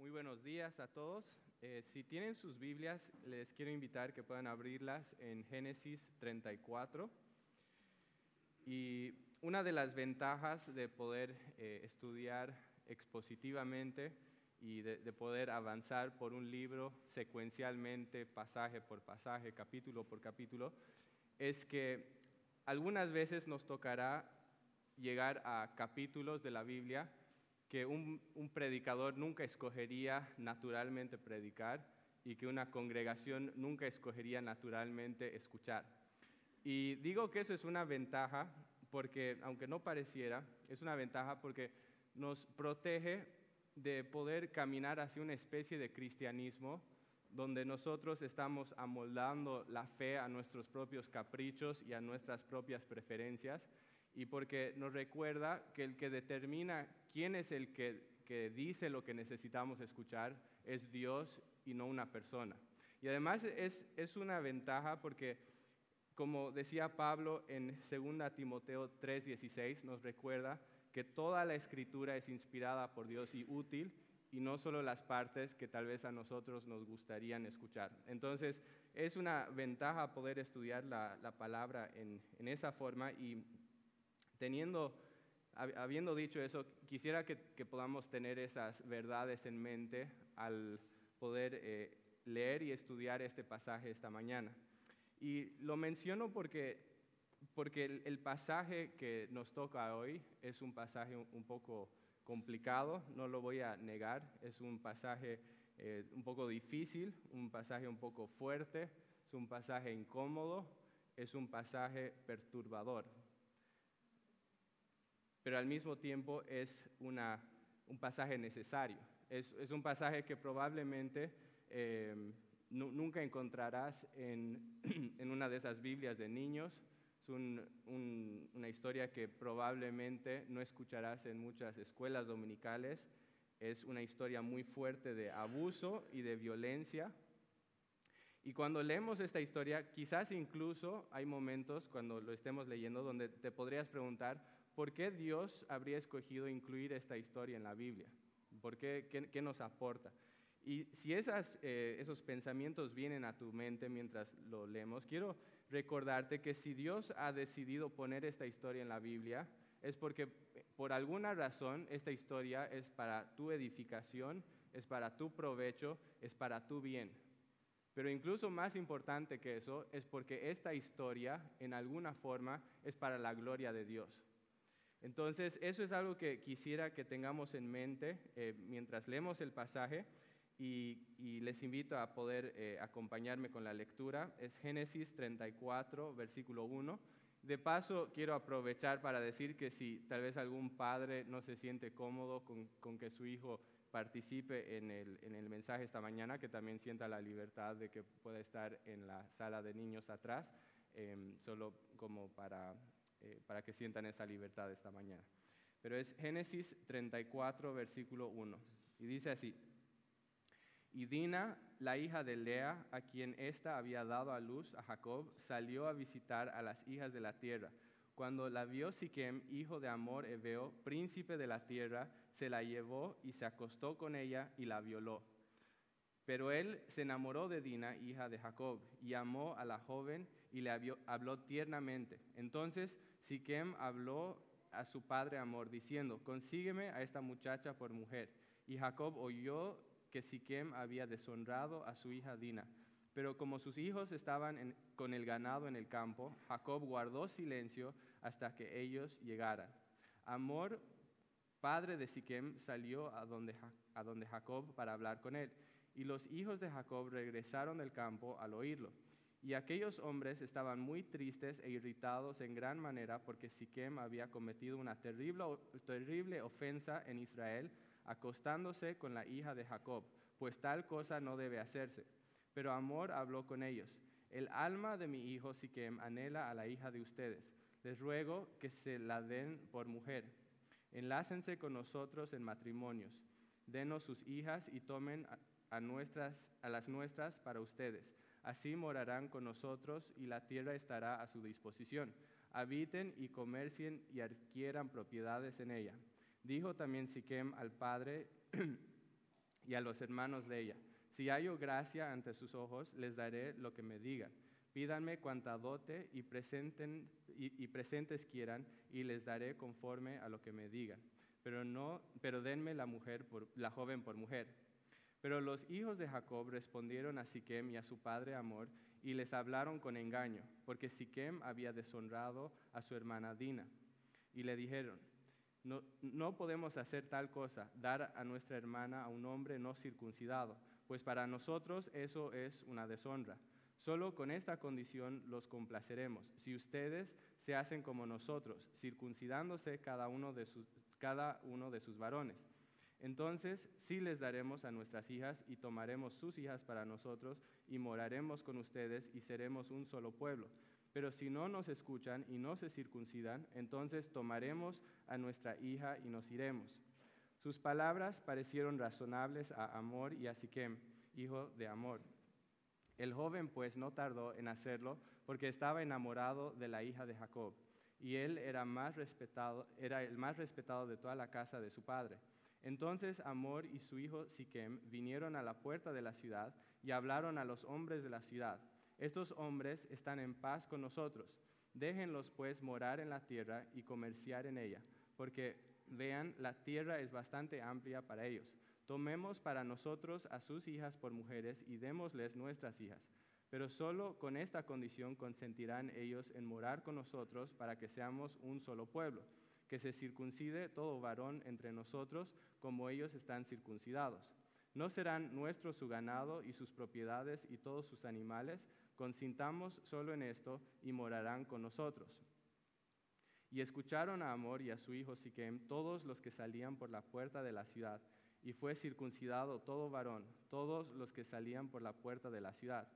Muy buenos días a todos. Eh, si tienen sus Biblias, les quiero invitar que puedan abrirlas en Génesis 34. Y una de las ventajas de poder eh, estudiar expositivamente y de, de poder avanzar por un libro secuencialmente, pasaje por pasaje, capítulo por capítulo, es que algunas veces nos tocará llegar a capítulos de la Biblia que un, un, predicador nunca escogería naturalmente predicar y que una congregación nunca escogería naturalmente escuchar. Y digo que eso es una ventaja porque, aunque no pareciera, es una ventaja porque nos protege de poder caminar hacia una especie de cristianismo donde nosotros estamos amoldando la fe a nuestros propios caprichos y a nuestras propias preferencias y porque nos recuerda que el que determina quién es el que, que, dice lo que necesitamos escuchar es Dios y no una persona. Y además es, es una ventaja porque, como decía Pablo en 2 Timoteo 3:16, nos recuerda que toda la escritura es inspirada por Dios y útil y no solo las partes que tal vez a nosotros nos gustarían escuchar. Entonces, es una ventaja poder estudiar la, la palabra en, en, esa forma y teniendo, habiendo dicho eso, quisiera que, que podamos tener esas verdades en mente al poder eh, leer y estudiar este pasaje esta mañana. Y lo menciono porque, porque el, el pasaje que nos toca hoy es un pasaje un, un poco complicado, no lo voy a negar, es un pasaje eh, un poco difícil, un pasaje un poco fuerte, es un pasaje incómodo, es un pasaje perturbador. Pero al mismo tiempo es una, un pasaje necesario, es, es, un pasaje que probablemente eh, nunca encontrarás en, en una de esas Biblias de niños, es un, un, una historia que probablemente no escucharás en muchas escuelas dominicales. Es una historia muy fuerte de abuso y de violencia. Y cuando leemos esta historia, quizás incluso hay momentos cuando lo estemos leyendo donde te podrías preguntar, ¿por qué Dios habría escogido incluir esta historia en la Biblia? ¿Por qué? ¿Qué, nos aporta? Y si esas, eh, esos pensamientos vienen a tu mente mientras lo leemos, quiero recordarte que si Dios ha decidido poner esta historia en la Biblia, es porque por alguna razón esta historia es para tu edificación, es para tu provecho, es para tu bien. Pero incluso más importante que eso es porque esta historia en alguna forma es para la gloria de Dios. Entonces, eso es algo que quisiera que tengamos en mente eh, mientras leemos el pasaje y, les invito a poder eh, acompañarme con la lectura. Es Génesis 34, versículo 1. De paso, quiero aprovechar para decir que si tal vez algún padre no se siente cómodo con, que su hijo participe en el, en el, mensaje esta mañana, que también sienta la libertad de que pueda estar en la sala de niños atrás, eh, solo como para, eh, para que sientan esa libertad esta mañana. Pero es Génesis 34, versículo 1. Y dice así. Y Dina, la hija de Lea, a quien ésta había dado a luz a Jacob, salió a visitar a las hijas de la tierra. Cuando la vio Siquem, hijo de Amor Ebeo, príncipe de la tierra, se la llevó y se acostó con ella y la violó. Pero él se enamoró de Dina, hija de Jacob, y amó a la joven y le habló tiernamente. Entonces Siquem habló a su padre Amor, diciendo, consígueme a esta muchacha por mujer. Y Jacob oyó que Siquem había deshonrado a su hija Dina. Pero como sus hijos estaban con el ganado en el campo, Jacob guardó silencio hasta que ellos llegaran. Amor, padre de Siquem, salió a donde, a donde Jacob para hablar con él. Y los hijos de Jacob regresaron del campo al oírlo. Y aquellos hombres estaban muy tristes e irritados en gran manera porque Siquem había cometido una terrible, terrible ofensa en Israel acostándose con la hija de Jacob, pues tal cosa no debe hacerse. Pero Amor habló con ellos. El alma de mi hijo Siquem anhela a la hija de ustedes. Les ruego que se la den por mujer. Enlácense con nosotros en matrimonios. Denos sus hijas y tomen a, nuestras, a las nuestras para ustedes. Así morarán con nosotros y la tierra estará a su disposición. Habiten y comercien y adquieran propiedades en ella. Dijo también Siquem al padre y a los hermanos de ella. Si hallo gracia ante sus ojos, les daré lo que me digan. Pídanme cuanta dote y, y presentes quieran, y les daré conforme a lo que me digan. Pero, no, pero denme la, mujer por, la joven por mujer. Pero los hijos de Jacob respondieron a Siquem y a su padre Amor, y les hablaron con engaño, porque Siquem había deshonrado a su hermana Dina. Y le dijeron, no, no podemos hacer tal cosa, dar a nuestra hermana a un hombre no circuncidado, pues para nosotros eso es una deshonra. Solo con esta condición los complaceremos, si ustedes se hacen como nosotros, circuncidándose cada uno de sus, cada uno de sus varones. Entonces sí les daremos a nuestras hijas y tomaremos sus hijas para nosotros y moraremos con ustedes y seremos un solo pueblo. Pero si no nos escuchan y no se circuncidan, entonces tomaremos a nuestra hija y nos iremos. Sus palabras parecieron razonables a Amor y a Siquem, hijo de Amor. El joven pues no tardó en hacerlo porque estaba enamorado de la hija de Jacob, y él era, más respetado, era el más respetado de toda la casa de su padre. Entonces Amor y su hijo Siquem vinieron a la puerta de la ciudad y hablaron a los hombres de la ciudad. Estos hombres están en paz con nosotros. Déjenlos pues morar en la tierra y comerciar en ella, porque vean, la tierra es bastante amplia para ellos. Tomemos para nosotros a sus hijas por mujeres y démosles nuestras hijas. Pero solo con esta condición consentirán ellos en morar con nosotros para que seamos un solo pueblo, que se circuncide todo varón entre nosotros como ellos están circuncidados. No serán nuestros su ganado y sus propiedades y todos sus animales, consintamos solo en esto y morarán con nosotros. Y escucharon a Amor y a su hijo Siquem todos los que salían por la puerta de la ciudad, y fue circuncidado todo varón, todos los que salían por la puerta de la ciudad.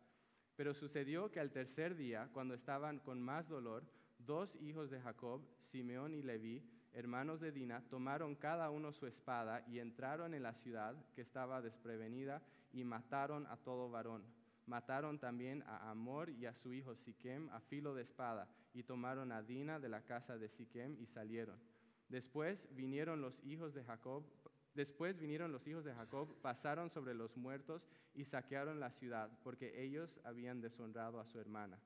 Pero sucedió que al tercer día, cuando estaban con más dolor, dos hijos de Jacob, Simeón y Leví, hermanos de Dina, tomaron cada uno su espada y entraron en la ciudad que estaba desprevenida y mataron a todo varón. Mataron también a Amor y a su hijo Siquem a filo de espada y tomaron a Dina de la casa de Siquem y salieron. Después vinieron los hijos de Jacob Después vinieron los hijos de Jacob, pasaron sobre los muertos y saquearon la ciudad, porque ellos habían deshonrado a su hermana.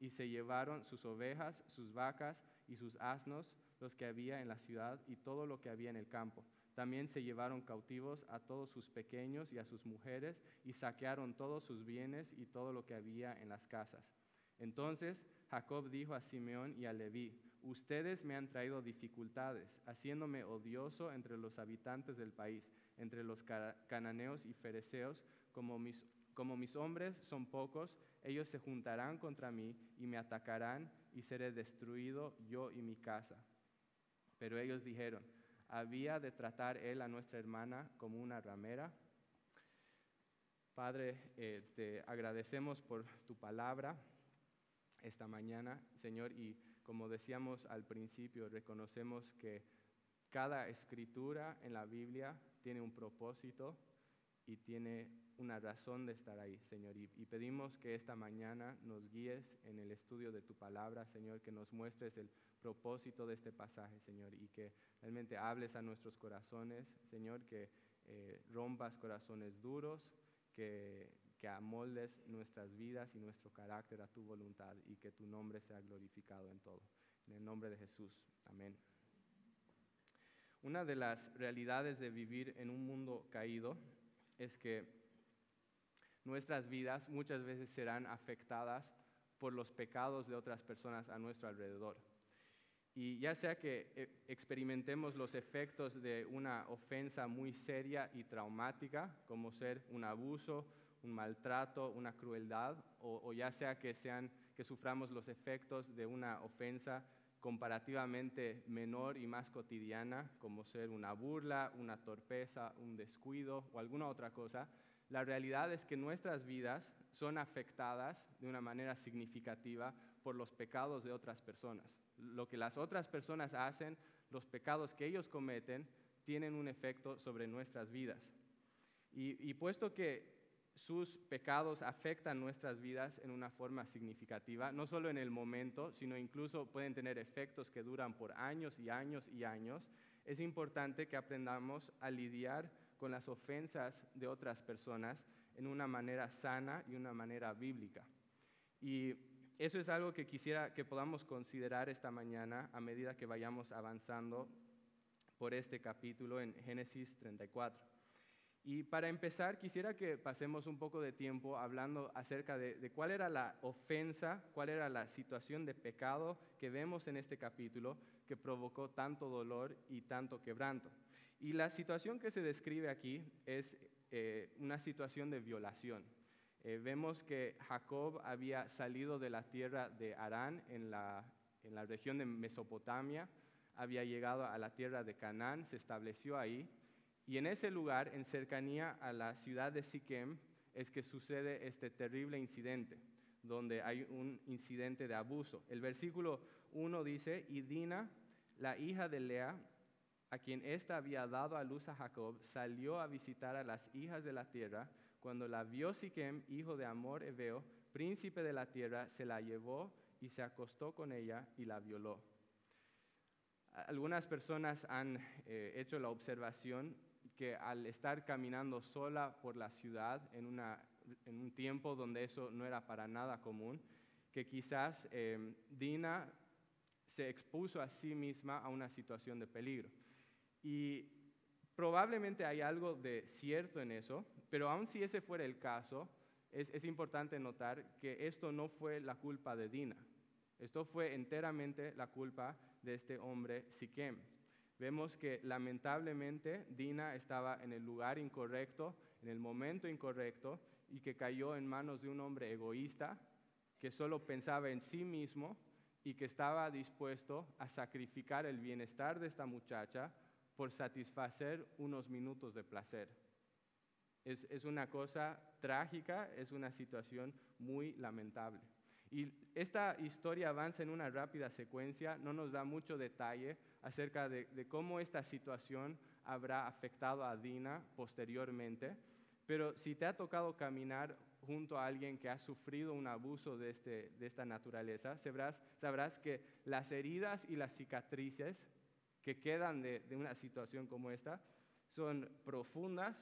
Y se llevaron sus ovejas, sus vacas y sus asnos, los que había en la ciudad y todo lo que había en el campo. También se llevaron cautivos a todos sus pequeños y a sus mujeres y saquearon todos sus bienes y todo lo que había en las casas. Entonces Jacob dijo a Simeón y a Leví, Ustedes me han traído dificultades, haciéndome odioso entre los habitantes del país, entre los cananeos y fereceos, como mis, como mis hombres son pocos, ellos se juntarán contra mí y me atacarán y seré destruido yo y mi casa. Pero ellos dijeron, ¿había de tratar él a nuestra hermana como una ramera? Padre, eh, te agradecemos por tu palabra esta mañana, Señor, y como decíamos al principio, reconocemos que cada escritura en la Biblia tiene un propósito y tiene una razón de estar ahí, Señor. Y, pedimos que esta mañana nos guíes en el estudio de tu palabra, Señor, que nos muestres el propósito de este pasaje, Señor, y que realmente hables a nuestros corazones, Señor, que eh, rompas corazones duros, que, que amoldes nuestras vidas y nuestro carácter a tu voluntad y que tu nombre sea glorificado en todo. En el nombre de Jesús. Amén. Una de las realidades de vivir en un mundo caído es que nuestras vidas muchas veces serán afectadas por los pecados de otras personas a nuestro alrededor. Y ya sea que eh, experimentemos los efectos de una ofensa muy seria y traumática, como ser un abuso, un maltrato, una crueldad, o, ya sea que, suframos los efectos de una ofensa comparativamente menor y más cotidiana, como ser una burla, una torpeza, un descuido o alguna otra cosa, la realidad es que nuestras vidas son afectadas de una manera significativa por los pecados de otras personas. Lo que las otras personas hacen, los pecados que ellos cometen, tienen un efecto sobre nuestras vidas. Y, puesto que sus pecados afectan nuestras vidas en una forma significativa, no solo en el momento, sino incluso pueden tener efectos que duran por años y años y años, es importante que aprendamos a lidiar con las ofensas de otras personas en una manera sana y una manera bíblica. Y eso es algo que quisiera que podamos considerar esta mañana a medida que vayamos avanzando por este capítulo en Génesis 34. Y para empezar, quisiera que pasemos un poco de tiempo hablando acerca de, cuál era la ofensa, cuál era la situación de pecado que vemos en este capítulo que provocó tanto dolor y tanto quebranto. Y la situación que se describe aquí es eh, una situación de violación. Eh, vemos que Jacob había salido de la tierra de Arán en la, en la región de Mesopotamia, había llegado a la tierra de Canaán, se estableció ahí y en ese lugar, en cercanía a la ciudad de Siquem, es que sucede este terrible incidente, donde hay un incidente de abuso. El versículo 1 dice, y Dina, la hija de Lea, a quien ésta había dado a luz a Jacob, salió a visitar a las hijas de la tierra. Cuando la vio Siquem, hijo de Amor Ebeo, príncipe de la tierra, se la llevó y se acostó con ella y la violó. Algunas personas han eh, hecho la observación que al estar caminando sola por la ciudad en, un tiempo donde eso no era para nada común, que quizás em, Dina se expuso a sí misma a una situación de peligro. Y probablemente hay algo de cierto en eso, pero aun si ese fuera el caso, es, importante notar que esto no fue la culpa de Dina. Esto fue enteramente la culpa de este hombre Siquem vemos que lamentablemente Dina estaba en el lugar incorrecto, en el momento incorrecto, y que cayó en manos de un hombre egoísta que solo pensaba en sí mismo y que estaba dispuesto a sacrificar el bienestar de esta muchacha por satisfacer unos minutos de placer. Es, es una cosa trágica, es una situación muy lamentable. Y esta historia avanza en una rápida secuencia, no nos da mucho detalle acerca de, cómo esta situación habrá afectado a Dina posteriormente, pero si te ha tocado caminar junto a alguien que ha sufrido un abuso de, este, esta naturaleza, sabrás, sabrás, que las heridas y las cicatrices que quedan de, una situación como esta son profundas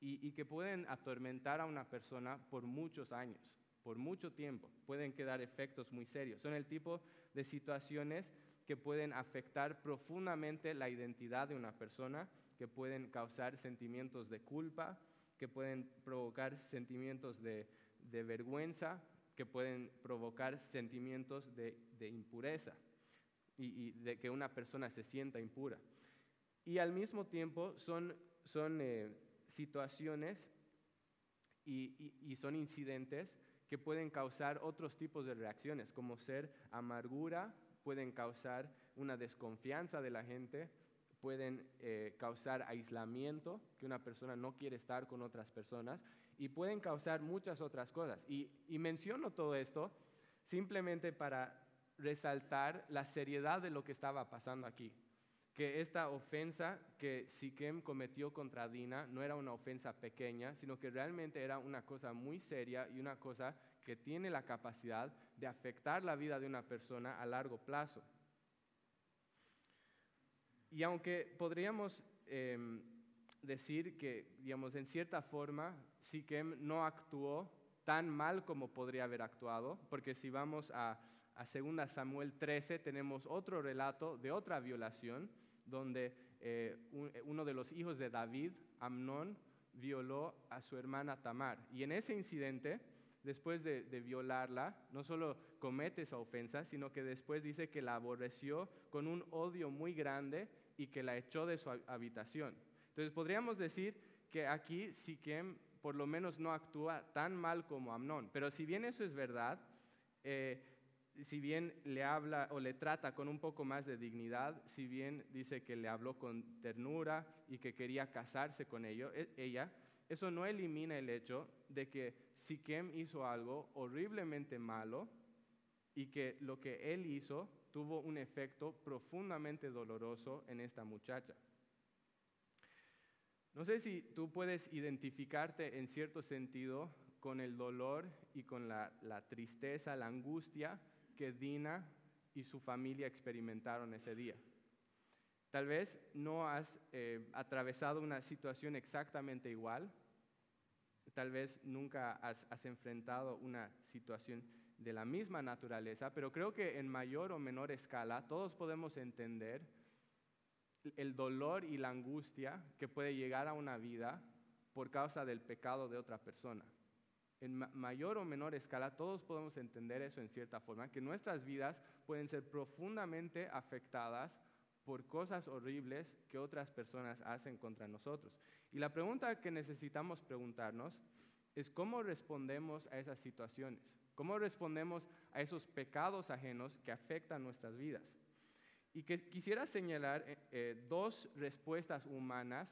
y que pueden atormentar a una persona por muchos años por mucho tiempo. Pueden quedar efectos muy serios. Son el tipo de situaciones que pueden afectar profundamente la identidad de una persona, que pueden causar sentimientos de culpa, que pueden provocar sentimientos de, vergüenza, que pueden provocar sentimientos de, impureza y, de que una persona se sienta impura. Y al mismo tiempo son, son eh, situaciones y son incidentes que pueden causar otros tipos de reacciones, como ser amargura, pueden causar una desconfianza de la gente, pueden eh, causar aislamiento, que una persona no quiere estar con otras personas, y pueden causar muchas otras cosas. Y, y menciono todo esto simplemente para resaltar la seriedad de lo que estaba pasando aquí que esta ofensa que Siquem cometió contra Dina no era una ofensa pequeña, sino que realmente era una cosa muy seria y una cosa que tiene la capacidad de afectar la vida de una persona a largo plazo. Y aunque podríamos em, decir que, digamos, en cierta forma, Siquem no actuó tan mal como podría haber actuado, porque si vamos a, a 2 Samuel 13 tenemos otro relato de otra violación, donde eh, eh, uno de los hijos de David, Amnón, violó a su hermana Tamar. Y en ese incidente, después de, violarla, no solo comete esa ofensa, sino que después dice que la aborreció con un odio muy grande y que la echó de su habitación. Entonces podríamos decir que aquí Siquem por lo menos no actúa tan mal como Amnón. Pero si bien eso es verdad, eh, si bien le habla o le trata con un poco más de dignidad, si bien dice que le habló con ternura y que quería casarse con e, ella, eso no elimina el hecho de que Siquem hizo algo horriblemente malo y que lo que él hizo tuvo un efecto profundamente doloroso en esta muchacha. No sé si tú puedes identificarte en cierto sentido con el dolor y con la, la tristeza, la angustia que Dina y su familia experimentaron ese día. Tal vez no has eh, atravesado una situación exactamente igual, tal vez nunca has, has enfrentado una situación de la misma naturaleza, pero creo que en mayor o menor escala todos podemos entender el dolor y la angustia que puede llegar a una vida por causa del pecado de otra persona. En ma- mayor o menor escala todos podemos entender eso en cierta forma, que nuestras vidas pueden ser profundamente afectadas por cosas horribles que otras personas hacen contra nosotros. Y la pregunta que necesitamos preguntarnos es cómo respondemos a esas situaciones, cómo respondemos a esos pecados ajenos que afectan nuestras vidas. Y quisiera señalar eh, eh, dos respuestas humanas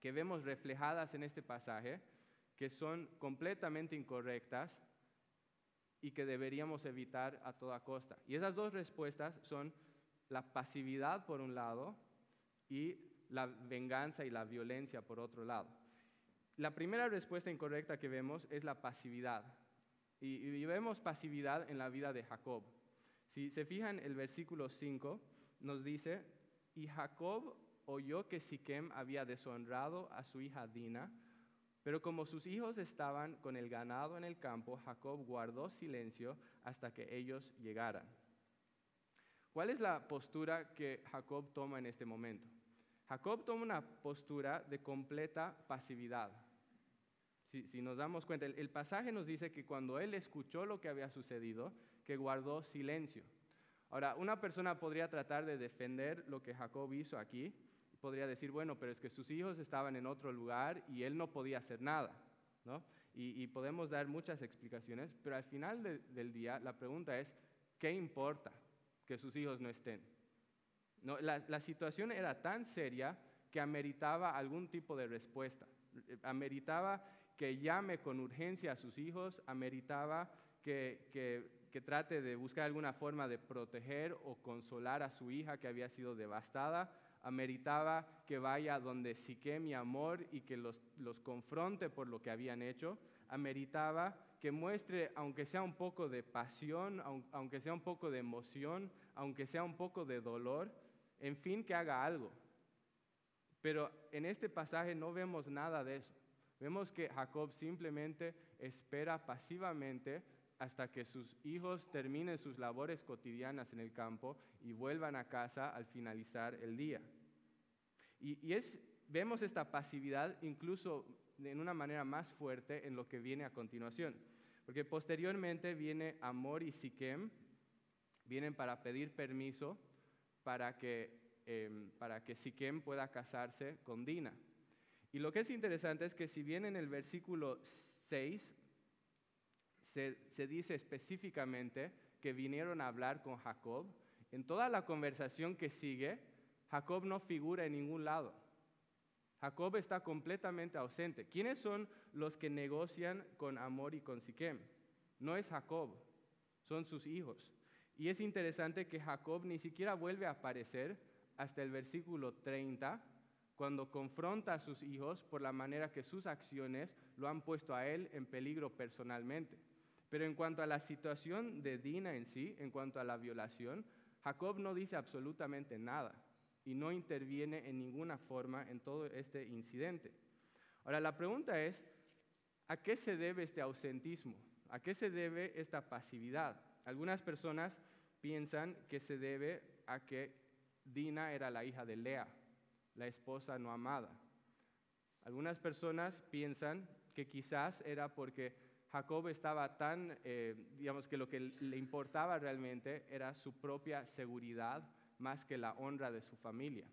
que vemos reflejadas en este pasaje, que son completamente incorrectas y que deberíamos evitar a toda costa. Y esas dos respuestas son la pasividad por un lado y la venganza y la violencia por otro lado. La primera respuesta incorrecta que vemos es la pasividad. Y, vemos pasividad en la vida de Jacob. Si se fijan, el versículo 5 nos dice, y Jacob oyó que Siquem había deshonrado a su hija Dina, pero como sus hijos estaban con el ganado en el campo, Jacob guardó silencio hasta que ellos llegaran. ¿Cuál es la postura que Jacob toma en este momento? Jacob toma una postura de completa pasividad. Si, nos damos cuenta, el, el pasaje nos dice que cuando él escuchó lo que había sucedido, que guardó silencio. Ahora, una persona podría tratar de defender lo que Jacob hizo aquí, podría decir, bueno, pero es que sus hijos estaban en otro lugar y él no podía hacer nada, ¿no? Y, y podemos dar muchas explicaciones, pero al final de- del día la pregunta es, ¿qué importa que sus hijos no estén? No, la, la situación era tan seria que ameritaba algún tipo de respuesta, ameritaba que llame con urgencia a sus hijos, ameritaba que, que- que trate de buscar alguna forma de proteger o consolar a su hija que había sido devastada, ameritaba que vaya donde Siquem mi amor y que los, los confronte por lo que habían hecho, ameritaba que muestre, aunque sea un poco de pasión, aun- aunque sea un poco de emoción, aunque sea un poco de dolor, en fin, que haga algo. Pero en este pasaje no vemos nada de eso. Vemos que Jacob simplemente espera pasivamente hasta que sus hijos terminen sus labores cotidianas en el campo y vuelvan a casa al finalizar el día. Y, vemos esta pasividad incluso en una manera más fuerte en lo que viene a continuación. Porque posteriormente viene Amor y Siquem, vienen para pedir permiso para que, em, para que Siquem pueda casarse con Dina. Y lo que es interesante es que si bien en el versículo 6 se, se dice específicamente que vinieron a hablar con Jacob, en toda la conversación que sigue, Jacob no figura en ningún lado. Jacob está completamente ausente. ¿Quiénes son los que negocian con Amor y con Siquem? No es Jacob, son sus hijos. Y es interesante que Jacob ni siquiera vuelve a aparecer hasta el versículo 30, cuando confronta a sus hijos por la manera que sus acciones lo han puesto a él en peligro personalmente. Pero en cuanto a la situación de Dina en sí, en cuanto a la violación, Jacob no dice absolutamente nada y no interviene en ninguna forma en todo este incidente. Ahora, la pregunta es, ¿a qué se debe este ausentismo? ¿A qué se debe esta pasividad? Algunas personas piensan que se debe a que Dina era la hija de Lea, la esposa no amada. Algunas personas piensan que quizás era porque Jacob estaba tan, eh, digamos que lo que le importaba realmente era su propia seguridad más que la honra de su familia.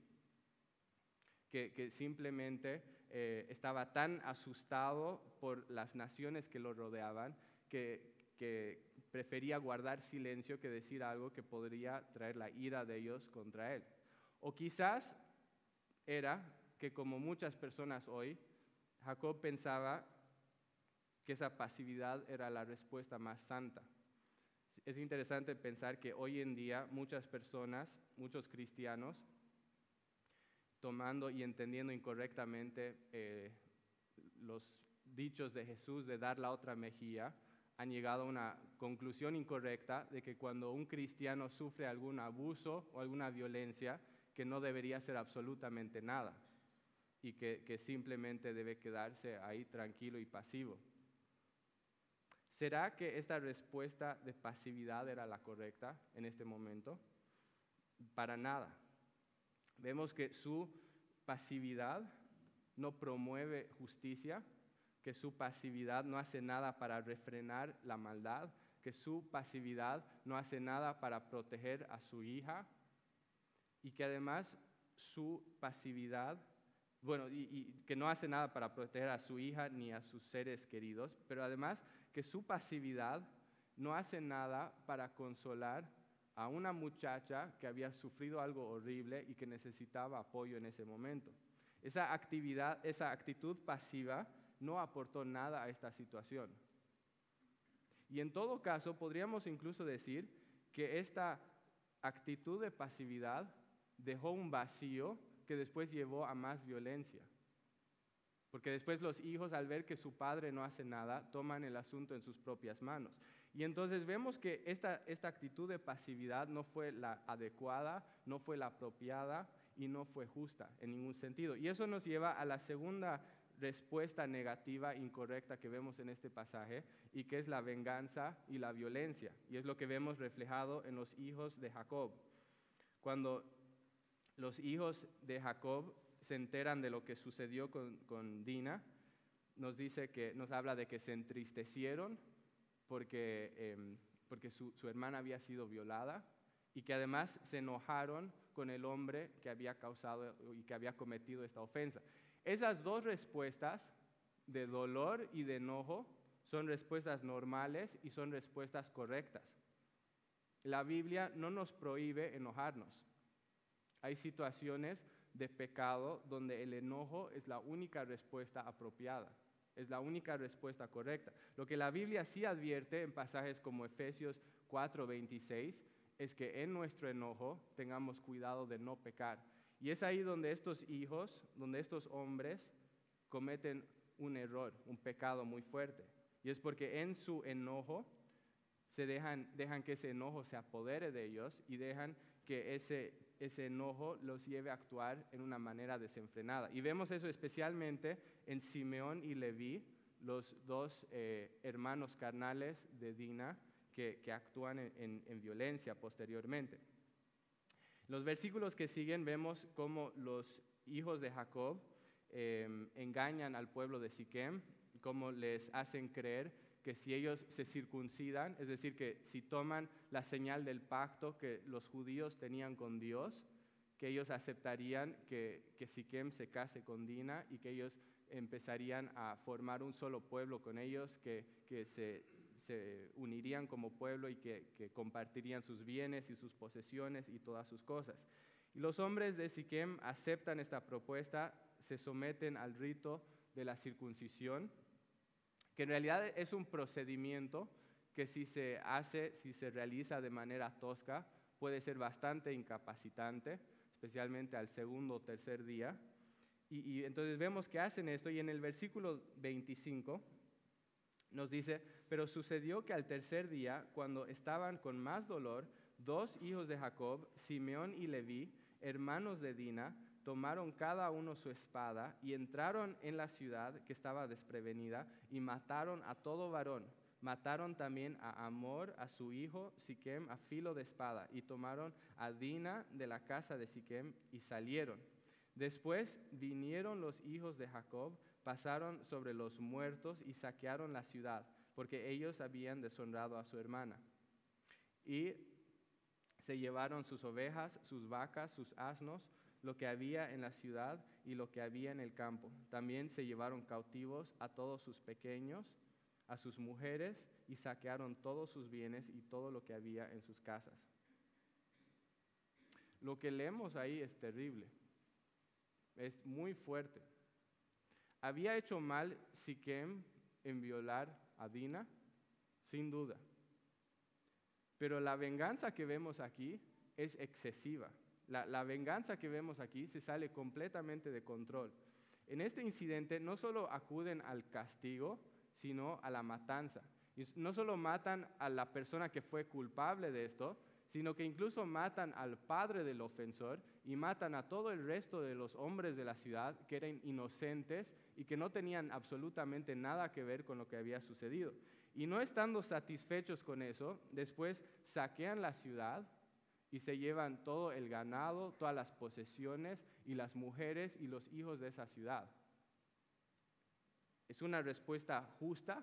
Que, simplemente eh, estaba tan asustado por las naciones que lo rodeaban que prefería guardar silencio que decir algo que podría traer la ira de ellos contra él. O quizás era que como muchas personas hoy, Jacob pensaba que esa pasividad era la respuesta más santa. Es interesante pensar que hoy en día muchas personas, muchos cristianos, tomando y entendiendo incorrectamente eh, los dichos de Jesús de dar la otra mejilla, han llegado a una conclusión incorrecta de que cuando un cristiano sufre algún abuso o alguna violencia, que no debería hacer absolutamente nada y que, que simplemente debe quedarse ahí tranquilo y pasivo. ¿Será que esta respuesta de pasividad era la correcta en este momento? Para nada. Vemos que su pasividad no promueve justicia, que su pasividad no hace nada para refrenar la maldad, que su pasividad no hace nada para proteger a su hija y que además su pasividad, bueno, que no hace nada para proteger a su hija ni a sus seres queridos, pero además que su pasividad no hace nada para consolar a una muchacha que había sufrido algo horrible y que necesitaba apoyo en ese momento. Esa actividad, esa actitud pasiva no aportó nada a esta situación. Y en todo caso, podríamos incluso decir que esta actitud de pasividad dejó un vacío que después llevó a más violencia. Porque después los hijos, al ver que su padre no hace nada, toman el asunto en sus propias manos. Y entonces vemos que esta, esta actitud de pasividad no fue la adecuada, no fue la apropiada y no fue justa en ningún sentido. Y eso nos lleva a la segunda respuesta negativa, incorrecta que vemos en este pasaje, y que es la venganza y la violencia. Y es lo que vemos reflejado en los hijos de Jacob. Cuando los hijos de Jacob se enteran de lo que sucedió con, Dina, nos dice que, nos habla de que se entristecieron porque, em, porque su, su hermana había sido violada y que además se enojaron con el hombre que había causado y que había cometido esta ofensa. Esas dos respuestas de dolor y de enojo son respuestas normales y son respuestas correctas. La Biblia no nos prohíbe enojarnos. Hay situaciones de pecado donde el enojo es la única respuesta apropiada, es la única respuesta correcta. Lo que la Biblia sí advierte en pasajes como Efesios 4:26 es que en nuestro enojo tengamos cuidado de no pecar. Y es ahí donde estos hijos, donde estos hombres cometen un error, un pecado muy fuerte. Y es porque en su enojo se dejan, dejan que ese enojo se apodere de ellos y dejan que ese, ese enojo los lleve a actuar en una manera desenfrenada. Y vemos eso especialmente en Simeón y Leví, los dos eh, hermanos carnales de Dina, que, actúan en, violencia posteriormente. los versículos que siguen vemos cómo los hijos de Jacob em, engañan al pueblo de Siquem cómo les hacen creer que si ellos se circuncidan, es decir, que si toman la señal del pacto que los judíos tenían con Dios, que ellos aceptarían que, que Siquem se case con Dina y que ellos empezarían a formar un solo pueblo con ellos, que, que se se unirían como pueblo y que, compartirían sus bienes y sus posesiones y todas sus cosas. Y los hombres de Siquem aceptan esta propuesta, se someten al rito de la circuncisión, que en realidad es un procedimiento que si se hace, si se realiza de manera tosca, puede ser bastante incapacitante, especialmente al segundo o tercer día. Y, y entonces vemos que hacen esto y en el versículo 25 nos dice, pero sucedió que al tercer día, cuando estaban con más dolor, dos hijos de Jacob, Simeón y Leví, hermanos de Dina, tomaron cada uno su espada y entraron en la ciudad que estaba desprevenida y mataron a todo varón. Mataron también a Amor, a su hijo Siquem, a filo de espada, y tomaron a Dina de la casa de Siquem y salieron. Después vinieron los hijos de Jacob, pasaron sobre los muertos y saquearon la ciudad, porque ellos habían deshonrado a su hermana. Y se llevaron sus ovejas, sus vacas, sus asnos, lo que había en la ciudad y lo que había en el campo. También se llevaron cautivos a todos sus pequeños, a sus mujeres, y saquearon todos sus bienes y todo lo que había en sus casas. Lo que leemos ahí es terrible, es muy fuerte. ¿Había hecho mal Siquem en violar a Dina? Sin duda. Pero la venganza que vemos aquí es excesiva. La, venganza que vemos aquí se sale completamente de control. En este incidente no solo acuden al castigo, sino a la matanza. Y no solo matan a la persona que fue culpable de esto, sino que incluso matan al padre del ofensor y matan a todo el resto de los hombres de la ciudad que eran inocentes y que no tenían absolutamente nada que ver con lo que había sucedido. Y no estando satisfechos con eso, después saquean la ciudad y se llevan todo el ganado, todas las posesiones y las mujeres y los hijos de esa ciudad. ¿Es una respuesta justa?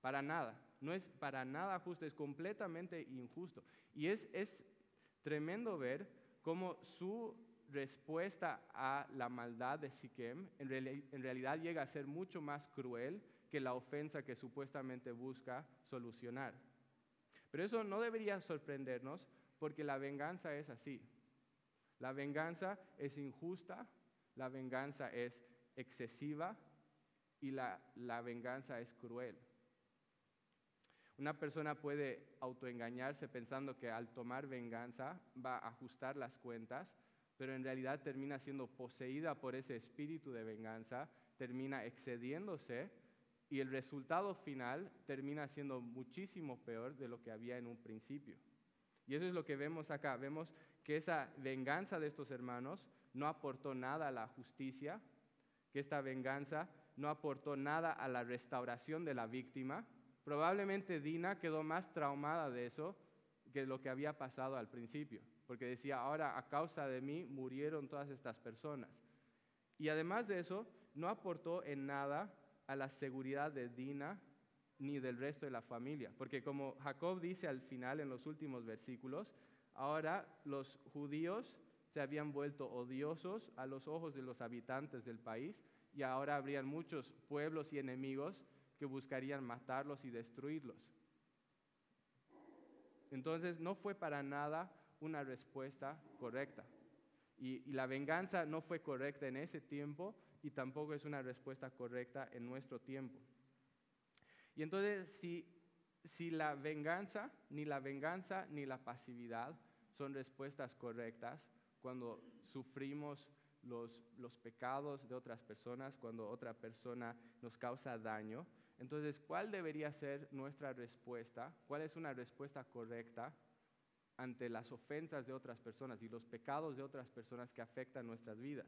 Para nada. No es para nada justo, es completamente injusto. Y es, es tremendo ver cómo su respuesta a la maldad de Siquem en, en realidad llega a ser mucho más cruel que la ofensa que supuestamente busca solucionar. Pero eso no debería sorprendernos porque la venganza es así. La venganza es injusta, la venganza es excesiva y la, la venganza es cruel. Una persona puede autoengañarse pensando que al tomar venganza va a ajustar las cuentas, pero en realidad termina siendo poseída por ese espíritu de venganza, termina excediéndose y el resultado final termina siendo muchísimo peor de lo que había en un principio. Y eso es lo que vemos acá. Vemos que esa venganza de estos hermanos no aportó nada a la justicia, que esta venganza no aportó nada a la restauración de la víctima. Probablemente Dina quedó más traumada de eso que lo que había pasado al principio, porque decía, ahora a causa de mí murieron todas estas personas. Y además de eso, no aportó en nada a la seguridad de Dina ni del resto de la familia. Porque como Jacob dice al final en los últimos versículos, ahora los judíos se habían vuelto odiosos a los ojos de los habitantes del país y ahora habrían muchos pueblos y enemigos que buscarían matarlos y destruirlos. Entonces no fue para nada una respuesta correcta. Y, la venganza no fue correcta en ese tiempo y tampoco es una respuesta correcta en nuestro tiempo. Y entonces, si, si la venganza, ni la venganza ni la pasividad son respuestas correctas cuando sufrimos los, los pecados de otras personas, cuando otra persona nos causa daño, entonces, ¿cuál debería ser nuestra respuesta? ¿Cuál es una respuesta correcta ante las ofensas de otras personas y los pecados de otras personas que afectan nuestras vidas?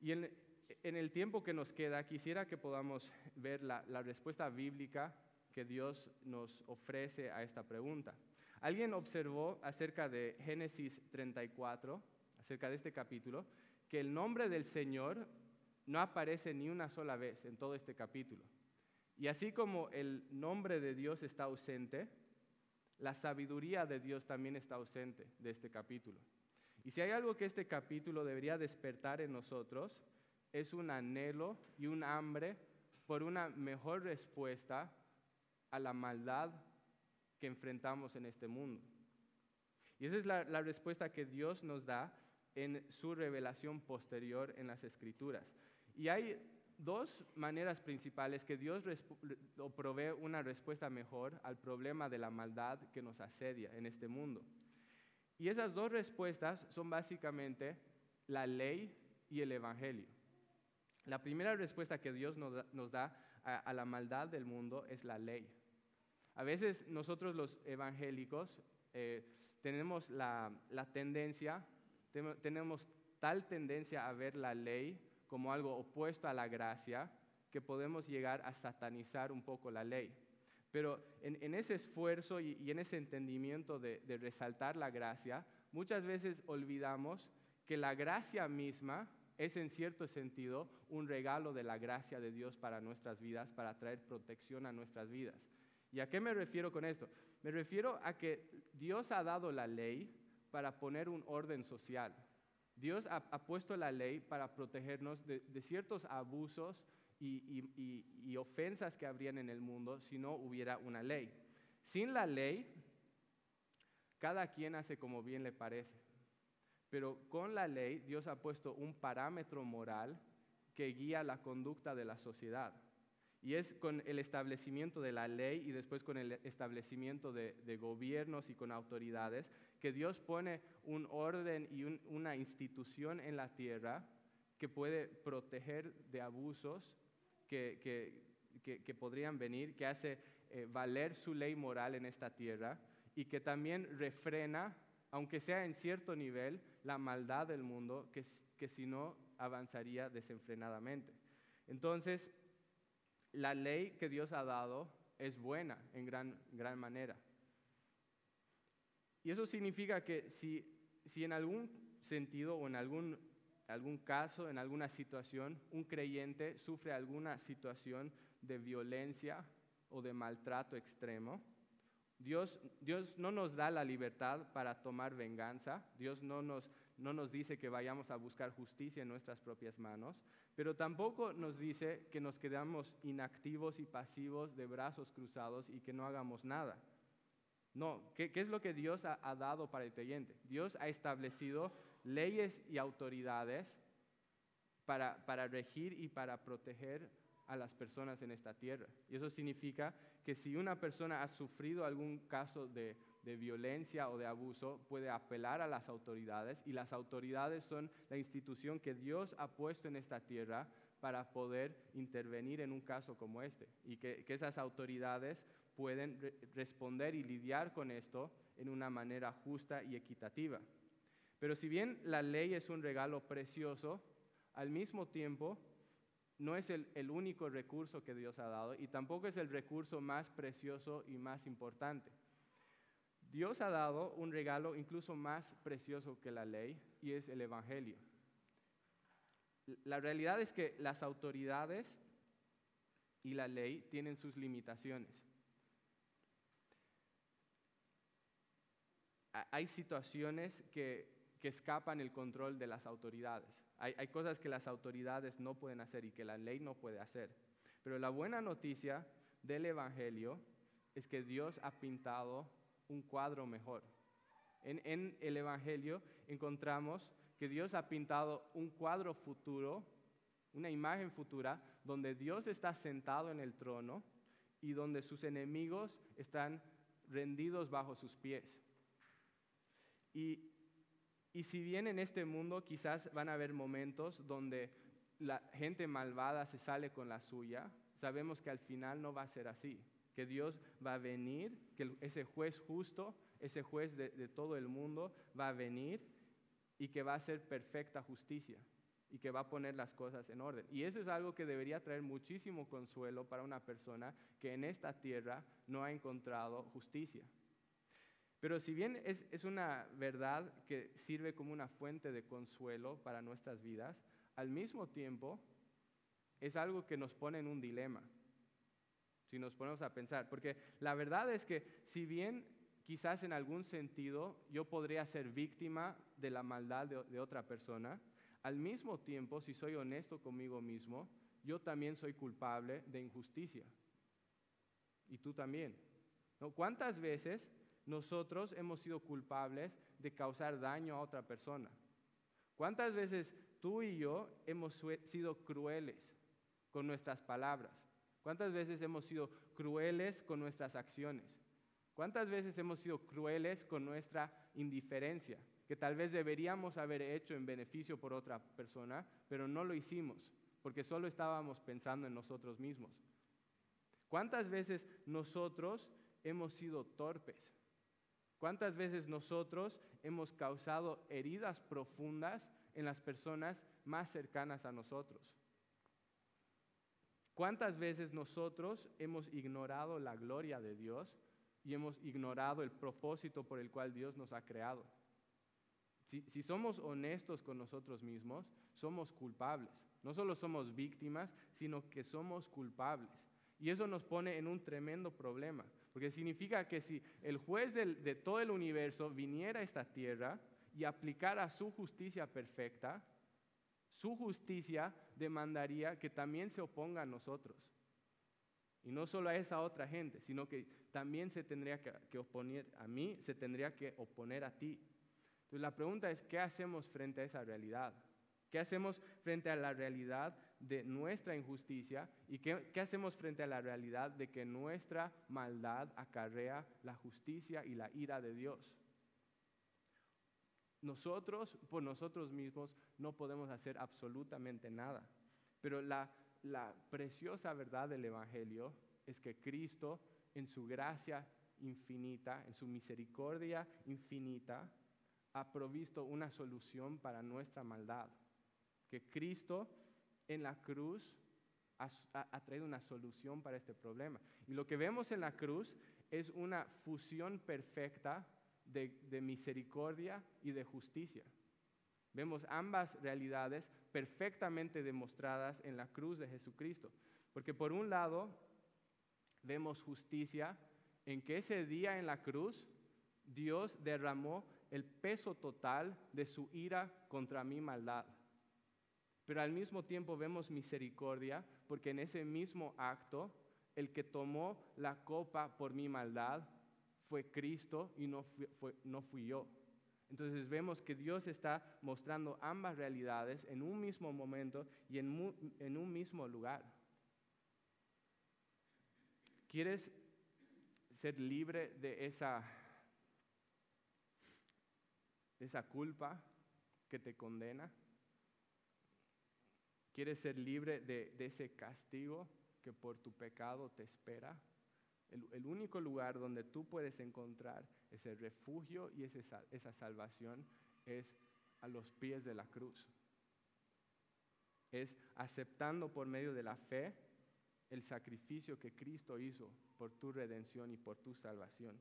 Y en, en el tiempo que nos queda, quisiera que podamos ver la, respuesta bíblica que Dios nos ofrece a esta pregunta. Alguien observó acerca de Génesis 34, acerca de este capítulo, que el nombre del Señor no aparece ni una sola vez en todo este capítulo. Y así como el nombre de Dios está ausente, la sabiduría de Dios también está ausente de este capítulo. Y si hay algo que este capítulo debería despertar en nosotros, es un anhelo y un hambre por una mejor respuesta a la maldad que enfrentamos en este mundo. Y esa es la, respuesta que Dios nos da en su revelación posterior en las Escrituras. Y hay dos maneras principales que Dios provee una respuesta mejor al problema de la maldad que nos asedia en este mundo. Y esas dos respuestas son básicamente la ley y el Evangelio. La primera respuesta que Dios nos da, a, la maldad del mundo es la ley. A veces nosotros los evangélicos eh, tenemos la, tendencia, tenemos tal tendencia a ver la ley como algo opuesto a la gracia que podemos llegar a satanizar un poco la ley. Pero en, ese esfuerzo y, en ese entendimiento de resaltar la gracia, muchas veces olvidamos que la gracia misma es en cierto sentido un regalo de la gracia de Dios para nuestras vidas, para traer protección a nuestras vidas. ¿Y a qué me refiero con esto? Me refiero a que Dios ha dado la ley para poner un orden social. Dios ha, puesto la ley para protegernos de, ciertos abusos y ofensas que habrían en el mundo si no hubiera una ley. Sin la ley, cada quien hace como bien le parece. Pero con la ley Dios ha puesto un parámetro moral que guía la conducta de la sociedad. Y es con el establecimiento de la ley y después con el establecimiento de, de gobiernos y con autoridades que Dios pone un orden y un, una institución en la tierra que puede proteger de abusos que, que, que, que podrían venir, que hace eh, valer su ley moral en esta tierra y que también refrena, aunque sea en cierto nivel, la maldad del mundo que, que si no avanzaría desenfrenadamente. Entonces, la ley que Dios ha dado es buena en gran, gran manera. Y eso significa que si, si en algún sentido o en algún, algún caso, en alguna situación, un creyente sufre alguna situación de violencia o de maltrato extremo, Dios, Dios no nos da la libertad para tomar venganza, Dios no nos, no nos dice que vayamos a buscar justicia en nuestras propias manos, pero tampoco nos dice que nos quedamos inactivos y pasivos de brazos cruzados y que no hagamos nada. No, ¿qué, es lo que Dios ha, dado para el creyente? Dios ha establecido leyes y autoridades para, para regir y para proteger a las personas en esta tierra. Y eso significa que si una persona ha sufrido algún caso de, de, violencia o de abuso, puede apelar a las autoridades y las autoridades son la institución que Dios ha puesto en esta tierra para poder intervenir en un caso como este y que, que esas autoridades pueden re responder y lidiar con esto en una manera justa y equitativa. Pero si bien la ley es un regalo precioso, al mismo tiempo no es el, el, único recurso que Dios ha dado y tampoco es el recurso más precioso y más importante. Dios ha dado un regalo incluso más precioso que la ley y es el Evangelio. La realidad es que las autoridades y la ley tienen sus limitaciones. Hay situaciones que, que escapan el control de las autoridades. Hay, hay, cosas que las autoridades no pueden hacer y que la ley no puede hacer. Pero la buena noticia del Evangelio es que Dios ha pintado un cuadro mejor. En, el Evangelio encontramos que Dios ha pintado un cuadro futuro, una imagen futura, donde Dios está sentado en el trono y donde sus enemigos están rendidos bajo sus pies. Y y si bien en este mundo quizás van a haber momentos donde la gente malvada se sale con la suya, sabemos que al final no va a ser así, que Dios va a venir, que ese juez justo, ese juez de, todo el mundo va a venir y que va a hacer perfecta justicia y que va a poner las cosas en orden. Y eso es algo que debería traer muchísimo consuelo para una persona que en esta tierra no ha encontrado justicia. Pero si bien es, una verdad que sirve como una fuente de consuelo para nuestras vidas, al mismo tiempo es algo que nos pone en un dilema, si nos ponemos a pensar. Porque la verdad es que si bien quizás en algún sentido yo podría ser víctima de la maldad de, otra persona, al mismo tiempo, si soy honesto conmigo mismo, yo también soy culpable de injusticia. Y tú también. ¿No? ¿Cuántas veces nosotros hemos sido culpables de causar daño a otra persona. ¿Cuántas veces tú y yo hemos sido crueles con nuestras palabras? ¿Cuántas veces hemos sido crueles con nuestras acciones? ¿Cuántas veces hemos sido crueles con nuestra indiferencia? Que tal vez deberíamos haber hecho en beneficio por otra persona, pero no lo hicimos, porque solo estábamos pensando en nosotros mismos. ¿Cuántas veces nosotros hemos sido torpes? ¿Cuántas veces nosotros hemos causado heridas profundas en las personas más cercanas a nosotros? ¿Cuántas veces nosotros hemos ignorado la gloria de Dios y hemos ignorado el propósito por el cual Dios nos ha creado? Si, somos honestos con nosotros mismos, somos culpables. No solo somos víctimas, sino que somos culpables. Y eso nos pone en un tremendo problema, porque significa que si el juez de todo el universo viniera a esta tierra y aplicara su justicia perfecta, su justicia demandaría que también se oponga a nosotros. Y no solo a esa otra gente, sino que también se tendría que, oponer a mí, se tendría que oponer a ti. Entonces la pregunta es, ¿qué hacemos frente a esa realidad? ¿Qué hacemos frente a la realidad de nuestra injusticia y qué, hacemos frente a la realidad de que nuestra maldad acarrea la justicia y la ira de Dios. Nosotros, por nosotros mismos, no podemos hacer absolutamente nada, pero la, la preciosa verdad del Evangelio es que Cristo, en su gracia infinita, en su misericordia infinita, ha provisto una solución para nuestra maldad. Que Cristo en la cruz ha, traído una solución para este problema. Y lo que vemos en la cruz es una fusión perfecta de misericordia y de justicia. Vemos ambas realidades perfectamente demostradas en la cruz de Jesucristo. Porque por un lado vemos justicia en que ese día en la cruz Dios derramó el peso total de su ira contra mi maldad. Pero al mismo tiempo vemos misericordia porque en ese mismo acto el que tomó la copa por mi maldad fue Cristo y no fui, yo. Entonces vemos que Dios está mostrando ambas realidades en un mismo momento y en, un mismo lugar. ¿Quieres ser libre de esa esa culpa que te condena? ¿Quieres ser libre de, ese castigo que por tu pecado te espera? El, único lugar donde tú puedes encontrar ese refugio y esa salvación es a los pies de la cruz. Es aceptando por medio de la fe el sacrificio que Cristo hizo por tu redención y por tu salvación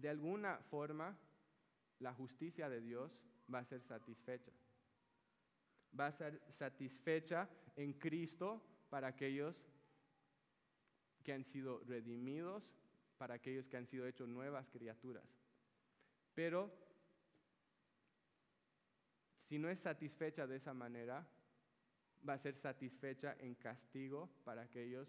de alguna forma la justicia de Dios va a ser satisfecha. Va a ser satisfecha en Cristo para aquellos que han sido redimidos, para aquellos que han sido hechos nuevas criaturas. Pero si no es satisfecha de esa manera, va a ser satisfecha en castigo para aquellos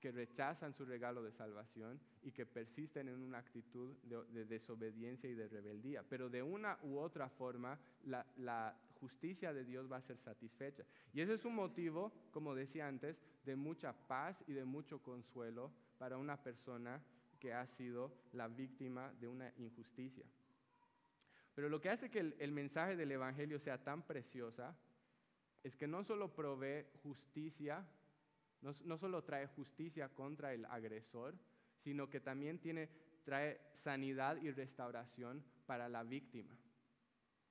que rechazan su regalo de salvación y que persisten en una actitud de, desobediencia y de rebeldía. Pero de una u otra forma, la, justicia de Dios va a ser satisfecha. Y ese es un motivo, como decía antes, de mucha paz y de mucho consuelo para una persona que ha sido la víctima de una injusticia. Pero lo que hace que el, mensaje del Evangelio sea tan preciosa es que no solo provee justicia no, solo trae justicia contra el agresor, sino que también tiene, trae sanidad y restauración para la víctima.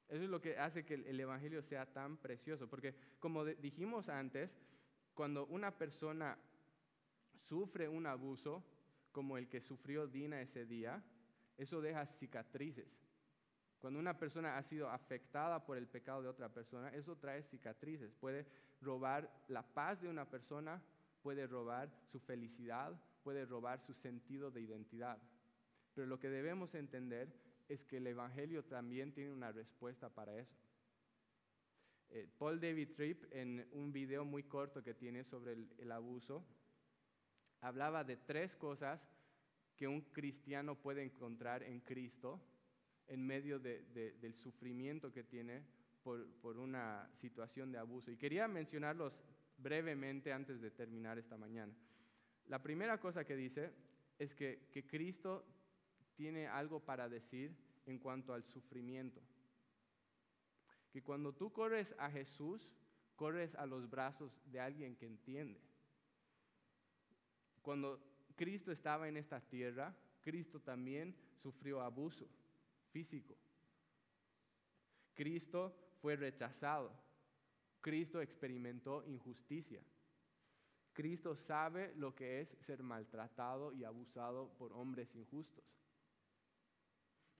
Eso es lo que hace que el, Evangelio sea tan precioso, porque como dijimos antes, cuando una persona sufre un abuso, como el que sufrió Dina ese día, eso deja cicatrices. Cuando una persona ha sido afectada por el pecado de otra persona, eso trae cicatrices. Puede robar la paz de una persona, puede robar su felicidad, puede robar su sentido de identidad. Pero lo que debemos entender es que el Evangelio también tiene una respuesta para eso. Eh, Paul David Tripp, en un video muy corto que tiene sobre el, abuso, hablaba de tres cosas que un cristiano puede encontrar en Cristo en medio del sufrimiento que tiene por, por, una situación de abuso. Y quería mencionarlos brevemente antes de terminar esta mañana. La primera cosa que dice es que, que Cristo tiene algo para decir en cuanto al sufrimiento. Que cuando tú corres a Jesús, corres a los brazos de alguien que entiende. Cuando Cristo estaba en esta tierra, Cristo también sufrió abuso físico. Cristo fue rechazado. Cristo experimentó injusticia. Cristo sabe lo que es ser maltratado y abusado por hombres injustos.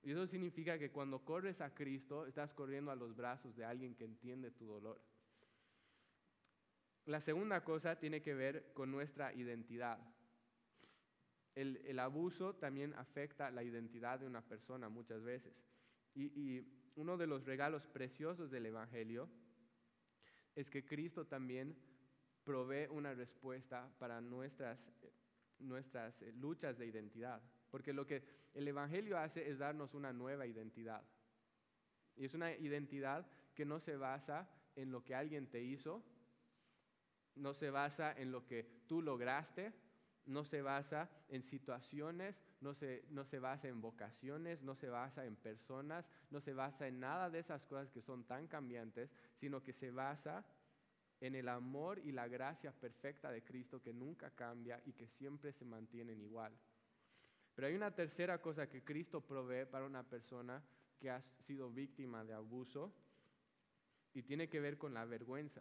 Y eso significa que cuando corres a Cristo, estás corriendo a los brazos de alguien que entiende tu dolor. La segunda cosa tiene que ver con nuestra identidad. El, abuso también afecta la identidad de una persona muchas veces. y uno de los regalos preciosos del Evangelio es que Cristo también provee una respuesta para nuestras, nuestras eh, luchas de identidad. Porque lo que el Evangelio hace es darnos una nueva identidad. Y es una identidad que no se basa en lo que alguien te hizo, no se basa en lo que tú lograste, no se basa en situaciones, no se, no se basa en vocaciones, no se basa en personas, no se basa en nada de esas cosas que son tan cambiantes, sino que se basa en el amor y la gracia perfecta de Cristo que nunca cambia y que siempre se mantienen igual. Pero hay una tercera cosa que Cristo provee para una persona que ha sido víctima de abuso y tiene que ver con la vergüenza.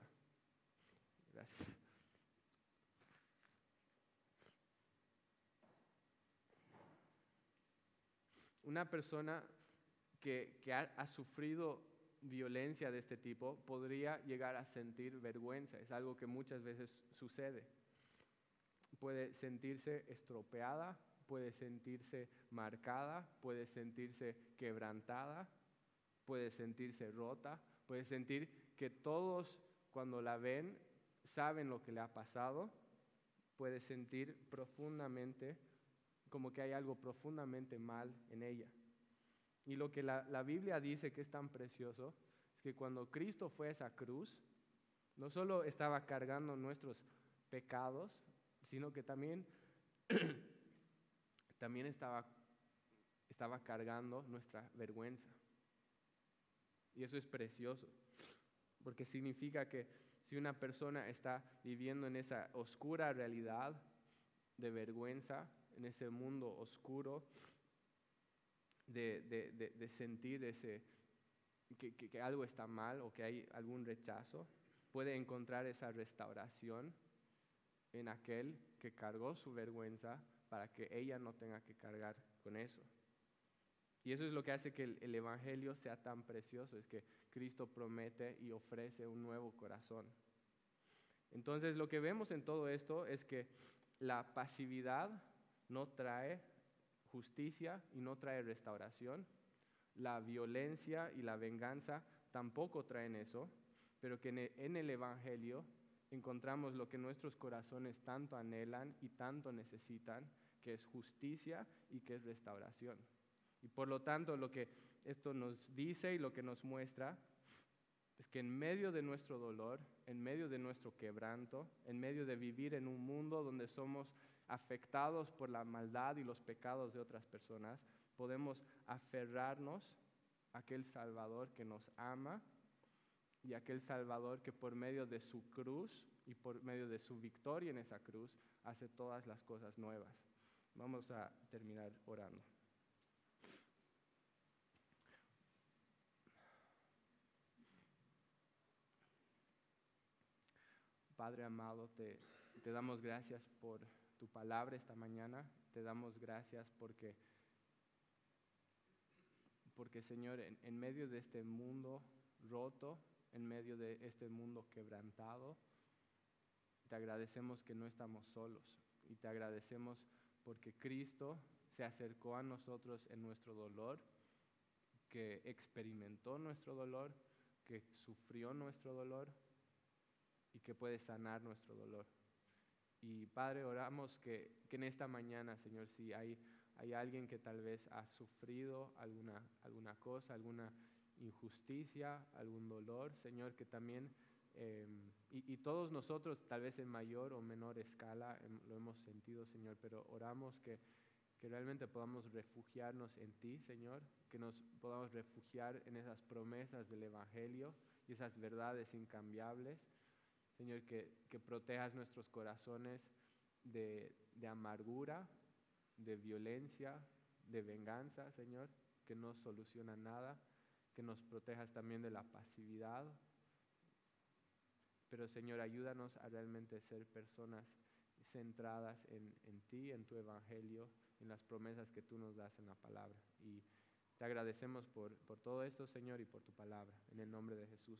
Una persona que, ha sufrido violencia de este tipo podría llegar a sentir vergüenza. Es algo que muchas veces sucede. Puede sentirse estropeada, puede sentirse marcada, puede sentirse quebrantada, puede sentirse rota, puede sentir que todos cuando la ven saben lo que le ha pasado, puede sentir profundamente como que hay algo profundamente mal en ella. Y lo que la, Biblia dice que es tan precioso es que cuando Cristo fue a esa cruz, no solo estaba cargando nuestros pecados, sino que también, también estaba, estaba cargando nuestra vergüenza. Y eso es precioso, porque significa que si una persona está viviendo en esa oscura realidad de vergüenza, en ese mundo oscuro, de, de, de, sentir ese, que, que, algo está mal o que hay algún rechazo, puede encontrar esa restauración en aquel que cargó su vergüenza para que ella no tenga que cargar con eso. Y eso es lo que hace que el, el Evangelio sea tan precioso, es que Cristo promete y ofrece un nuevo corazón. Entonces lo que vemos en todo esto es que la pasividad no trae justicia y no trae restauración. La violencia y la venganza tampoco traen eso, pero que en el Evangelio encontramos lo que nuestros corazones tanto anhelan y tanto necesitan, que es justicia y que es restauración. Y por lo tanto lo que esto nos dice y lo que nos muestra es que en medio de nuestro dolor, en medio de nuestro quebranto, en medio de vivir en un mundo donde somos afectados por la maldad y los pecados de otras personas, podemos aferrarnos a aquel Salvador que nos ama y aquel Salvador que por medio de su cruz y por medio de su victoria en esa cruz hace todas las cosas nuevas. Vamos a terminar orando. Padre amado, te, te damos gracias por tu palabra esta mañana. Te damos gracias porque, porque Señor, en, en, medio de este mundo roto, en medio de este mundo quebrantado, te agradecemos que no estamos solos y te agradecemos porque Cristo se acercó a nosotros en nuestro dolor, que experimentó nuestro dolor, que sufrió nuestro dolor y que puede sanar nuestro dolor. Y Padre, oramos que, que, en esta mañana, Señor, si hay, hay alguien que tal vez ha sufrido alguna, alguna cosa, alguna injusticia, algún dolor, Señor, que también, eh, y, todos nosotros, tal vez en mayor o menor escala, lo hemos sentido, Señor, pero oramos que, realmente podamos refugiarnos en ti, Señor, que nos podamos refugiar en esas promesas del Evangelio y esas verdades incambiables. Señor, que, protejas nuestros corazones de, amargura, de violencia, de venganza, Señor, que no soluciona nada, que nos protejas también de la pasividad. Pero, Señor, ayúdanos a realmente ser personas centradas en, en ti, en tu evangelio, en las promesas que tú nos das en la palabra. Y te agradecemos por, por todo esto, Señor, y por tu palabra. En el nombre de Jesús.